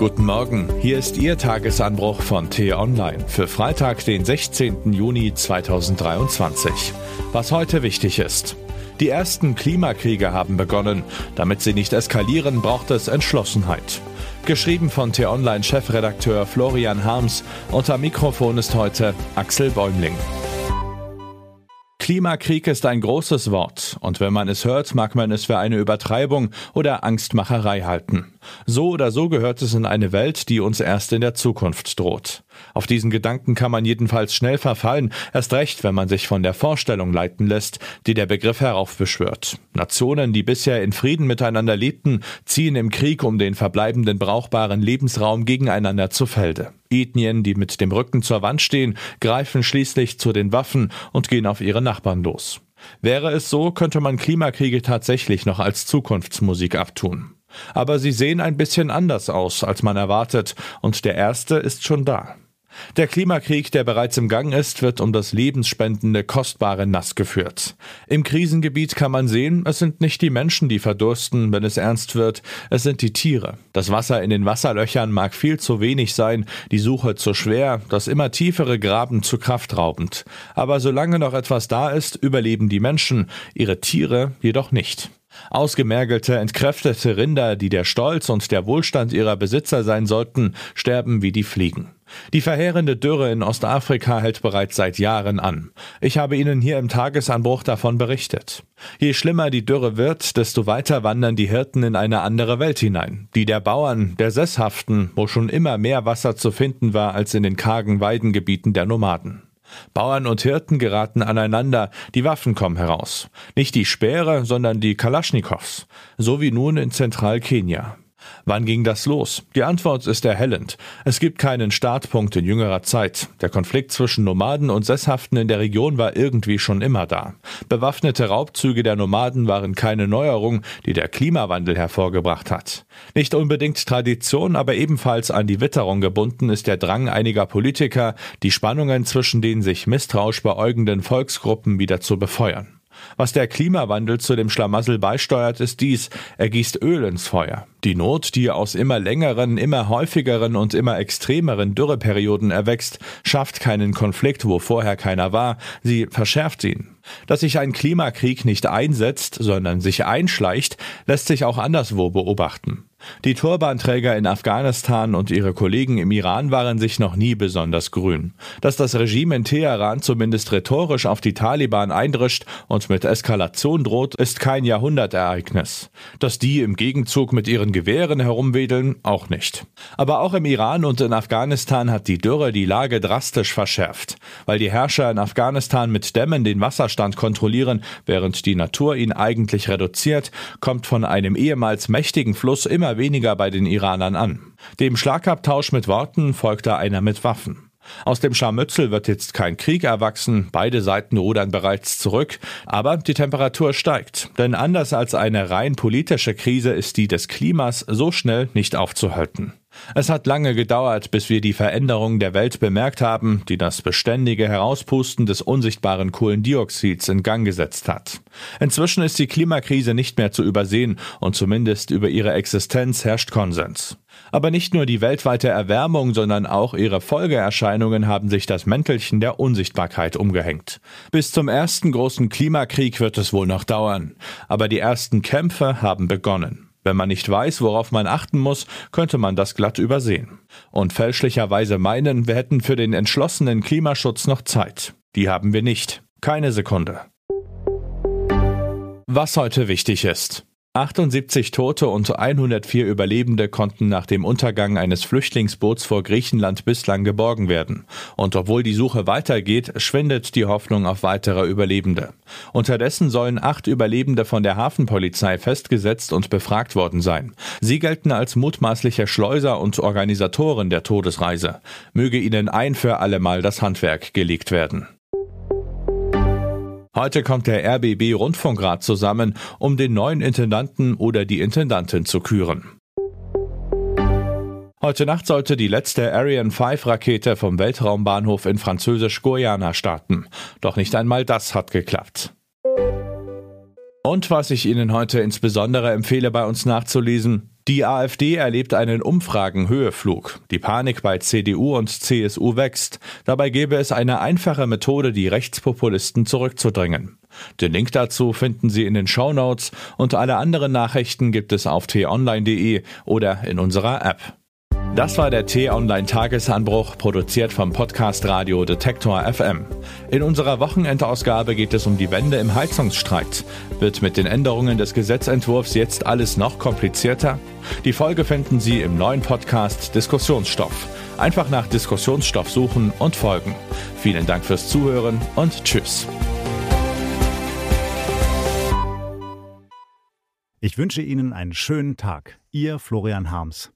Guten Morgen, hier ist Ihr Tagesanbruch von T-Online für Freitag, den 16. Juni 2023. Was heute wichtig ist. Die ersten Klimakriege haben begonnen. Damit sie nicht eskalieren, braucht es Entschlossenheit. Geschrieben von T-Online-Chefredakteur Florian Harms. Unter Mikrofon ist heute Axel Bäumling. Klimakrieg ist ein großes Wort, und wenn man es hört, mag man es für eine Übertreibung oder Angstmacherei halten. So oder so gehört es in eine Welt, die uns erst in der Zukunft droht. Auf diesen Gedanken kann man jedenfalls schnell verfallen, erst recht, wenn man sich von der Vorstellung leiten lässt, die der Begriff heraufbeschwört. Nationen, die bisher in Frieden miteinander lebten, ziehen im Krieg um den verbleibenden brauchbaren Lebensraum gegeneinander zu Felde. Ethnien, die mit dem Rücken zur Wand stehen, greifen schließlich zu den Waffen und gehen auf ihre Nachbarn los. Wäre es so, könnte man Klimakriege tatsächlich noch als Zukunftsmusik abtun. Aber sie sehen ein bisschen anders aus, als man erwartet, und der erste ist schon da. Der Klimakrieg, der bereits im Gang ist, wird um das lebensspendende, kostbare Nass geführt. Im Krisengebiet kann man sehen, es sind nicht die Menschen, die verdursten, wenn es ernst wird, es sind die Tiere. Das Wasser in den Wasserlöchern mag viel zu wenig sein, die Suche zu schwer, das immer tiefere Graben zu kraftraubend. Aber solange noch etwas da ist, überleben die Menschen, ihre Tiere jedoch nicht. Ausgemergelte, entkräftete Rinder, die der Stolz und der Wohlstand ihrer Besitzer sein sollten, sterben wie die Fliegen. Die verheerende Dürre in Ostafrika hält bereits seit Jahren an. Ich habe Ihnen hier im Tagesanbruch davon berichtet. Je schlimmer die Dürre wird, desto weiter wandern die Hirten in eine andere Welt hinein, die der Bauern, der Sesshaften, wo schon immer mehr Wasser zu finden war als in den kargen Weidengebieten der Nomaden. Bauern und Hirten geraten aneinander, die Waffen kommen heraus. Nicht die Speere, sondern die Kalaschnikows. So wie nun in Zentralkenia. Wann ging das los? Die Antwort ist erhellend. Es gibt keinen Startpunkt in jüngerer Zeit. Der Konflikt zwischen Nomaden und Sesshaften in der Region war irgendwie schon immer da. Bewaffnete Raubzüge der Nomaden waren keine Neuerung, die der Klimawandel hervorgebracht hat. Nicht unbedingt Tradition, aber ebenfalls an die Witterung gebunden ist der Drang einiger Politiker, die Spannungen zwischen den sich misstrauisch beäugenden Volksgruppen wieder zu befeuern. Was der Klimawandel zu dem Schlamassel beisteuert, ist dies, er gießt Öl ins Feuer. Die Not, die aus immer längeren, immer häufigeren und immer extremeren Dürreperioden erwächst, schafft keinen Konflikt, wo vorher keiner war, sie verschärft ihn. Dass sich ein Klimakrieg nicht einsetzt, sondern sich einschleicht, lässt sich auch anderswo beobachten. Die Turbanträger in Afghanistan und ihre Kollegen im Iran waren sich noch nie besonders grün. Dass das Regime in Teheran zumindest rhetorisch auf die Taliban eindrischt und mit Eskalation droht, ist kein Jahrhundertereignis. Dass die im Gegenzug mit ihren Gewehren herumwedeln, auch nicht. Aber auch im Iran und in Afghanistan hat die Dürre die Lage drastisch verschärft. Weil die Herrscher in Afghanistan mit Dämmen den Wasserstand kontrollieren, während die Natur ihn eigentlich reduziert, kommt von einem ehemals mächtigen Fluss immer immer weniger bei den Iranern an. Dem Schlagabtausch mit Worten folgte einer mit Waffen. Aus dem Scharmützel wird jetzt kein Krieg erwachsen, beide Seiten rudern bereits zurück, aber die Temperatur steigt. Denn anders als eine rein politische Krise ist die des Klimas so schnell nicht aufzuhalten. Es hat lange gedauert, bis wir die Veränderung der Welt bemerkt haben, die das beständige Herauspusten des unsichtbaren Kohlendioxids in Gang gesetzt hat. Inzwischen ist die Klimakrise nicht mehr zu übersehen und zumindest über ihre Existenz herrscht Konsens. Aber nicht nur die weltweite Erwärmung, sondern auch ihre Folgeerscheinungen haben sich das Mäntelchen der Unsichtbarkeit umgehängt. Bis zum ersten großen Klimakrieg wird es wohl noch dauern, aber die ersten Kämpfe haben begonnen. Wenn man nicht weiß, worauf man achten muss, könnte man das glatt übersehen. Und fälschlicherweise meinen, wir hätten für den entschlossenen Klimaschutz noch Zeit. Die haben wir nicht. Keine Sekunde. Was heute wichtig ist. 78 Tote und 104 Überlebende konnten nach dem Untergang eines Flüchtlingsboots vor Griechenland bislang geborgen werden. Und obwohl die Suche weitergeht, schwindet die Hoffnung auf weitere Überlebende. Unterdessen sollen acht Überlebende von der Hafenpolizei festgesetzt und befragt worden sein. Sie gelten als mutmaßliche Schleuser und Organisatoren der Todesreise. Möge ihnen ein für allemal das Handwerk gelegt werden. Heute kommt der RBB Rundfunkrat zusammen, um den neuen Intendanten oder die Intendantin zu küren. Heute Nacht sollte die letzte Ariane 5 Rakete vom Weltraumbahnhof in Französisch-Guyana starten. Doch nicht einmal das hat geklappt. Und was ich Ihnen heute insbesondere empfehle, bei uns nachzulesen, Die AfD erlebt einen Umfragenhöheflug. Die Panik bei CDU und CSU wächst. Dabei gäbe es eine einfache Methode, die Rechtspopulisten zurückzudrängen. Den Link dazu finden Sie in den Shownotes und alle anderen Nachrichten gibt es auf t-online.de oder in unserer App. Das war der T-Online-Tagesanbruch, produziert vom Podcast Radio Detektor FM. In unserer Wochenendausgabe geht es um die Wende im Heizungsstreit. Wird mit den Änderungen des Gesetzentwurfs jetzt alles noch komplizierter? Die Folge finden Sie im neuen Podcast Diskussionsstoff. Einfach nach Diskussionsstoff suchen und folgen. Vielen Dank fürs Zuhören und Tschüss. Ich wünsche Ihnen einen schönen Tag. Ihr Florian Harms.